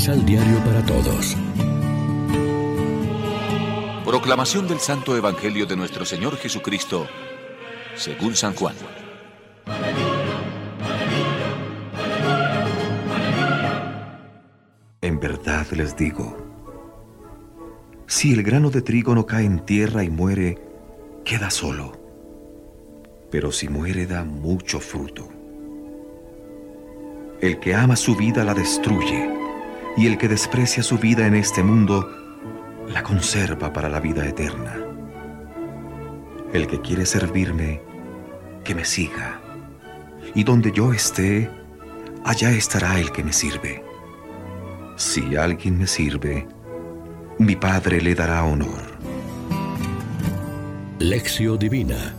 Misal Diario para Todos. Proclamación del Santo Evangelio de nuestro Señor Jesucristo, según San Juan. En verdad les digo, si el grano de trigo no cae en tierra y muere, queda solo, pero si muere da mucho fruto. El que ama su vida la destruye, y el que desprecia su vida en este mundo la conserva para la vida eterna. El que quiere servirme, que me siga, y donde yo esté, allá estará el que me sirve. Si alguien me sirve, mi Padre le dará honor. Lección Divina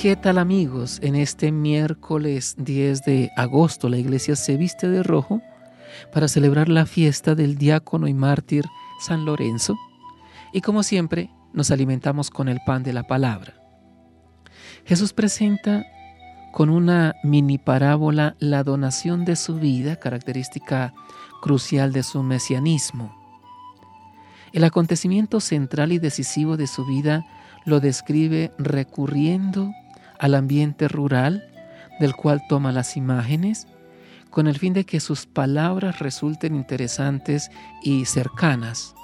¿Qué tal amigos? En este miércoles 10 de agosto la iglesia se viste de rojo para celebrar la fiesta del diácono y mártir San Lorenzo y como siempre nos alimentamos con el pan de la palabra. Jesús presenta con una mini parábola la donación de su vida, característica crucial de su mesianismo. El acontecimiento central y decisivo de su vida lo describe recurriendo al ambiente rural del cual toma las imágenes, con el fin de que sus palabras resulten interesantes y cercanas.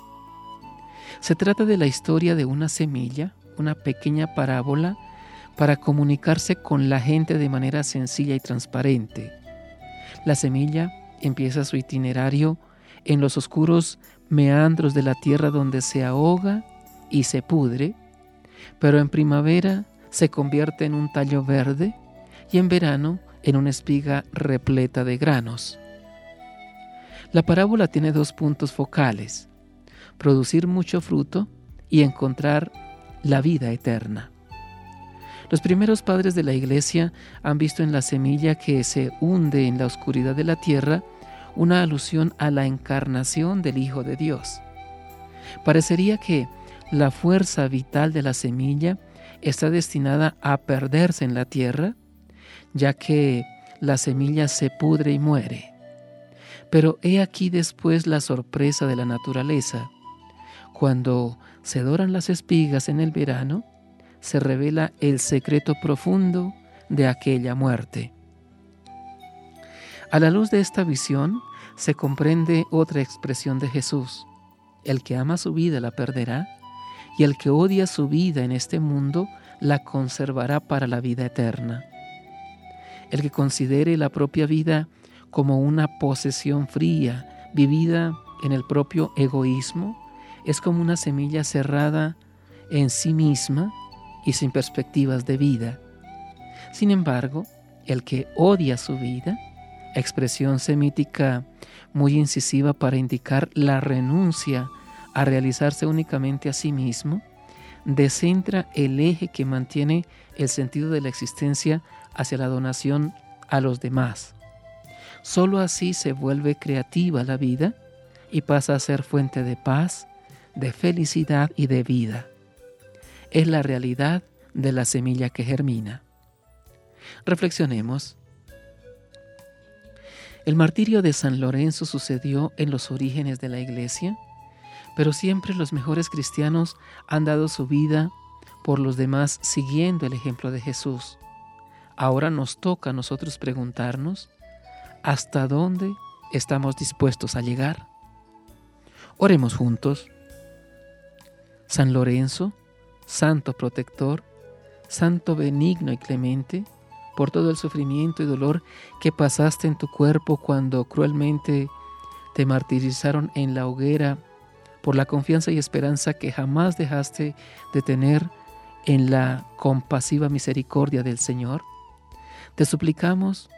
Se trata de la historia de una semilla, una pequeña parábola para comunicarse con la gente de manera sencilla y transparente. La semilla empieza su itinerario en los oscuros meandros de la tierra donde se ahoga y se pudre, pero en primavera se convierte en un tallo verde y en verano en una espiga repleta de granos. La parábola tiene dos puntos focales, producir mucho fruto y encontrar la vida eterna. Los primeros padres de la iglesia han visto en la semilla que se hunde en la oscuridad de la tierra una alusión a la encarnación del Hijo de Dios. Parecería que la fuerza vital de la semilla está destinada a perderse en la tierra, ya que la semilla se pudre y muere. Pero he aquí después la sorpresa de la naturaleza. Cuando se doran las espigas en el verano, se revela el secreto profundo de aquella muerte. A la luz de esta visión se comprende otra expresión de Jesús. El que ama su vida la perderá y el que odia su vida en este mundo la conservará para la vida eterna. El que considere la propia vida como una posesión fría, vivida en el propio egoísmo, es como una semilla cerrada en sí misma y sin perspectivas de vida. Sin embargo, el que odia su vida, expresión semítica muy incisiva para indicar la renuncia a realizarse únicamente a sí mismo, descentra el eje que mantiene el sentido de la existencia hacia la donación a los demás. Solo así se vuelve creativa la vida y pasa a ser fuente de paz, de felicidad y de vida es la realidad de la semilla que germina. Reflexionemos. El martirio de San Lorenzo sucedió en los orígenes de la iglesia, pero siempre los mejores cristianos han dado su vida por los demás siguiendo el ejemplo de Jesús. Ahora nos toca a nosotros preguntarnos, ¿hasta dónde estamos dispuestos a llegar? Oremos juntos. San Lorenzo, Santo protector, Santo benigno y clemente, por todo el sufrimiento y dolor que pasaste en tu cuerpo cuando cruelmente te martirizaron en la hoguera, por la confianza y esperanza que jamás dejaste de tener en la compasiva misericordia del Señor. Te suplicamos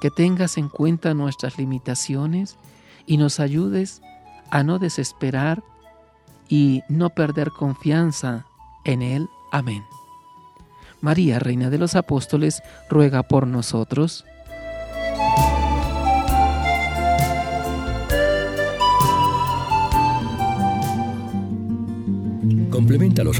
que tengas en cuenta nuestras limitaciones y nos ayudes a no desesperar y no perder confianza en Él. Amén. María, Reina de los Apóstoles, ruega por nosotros.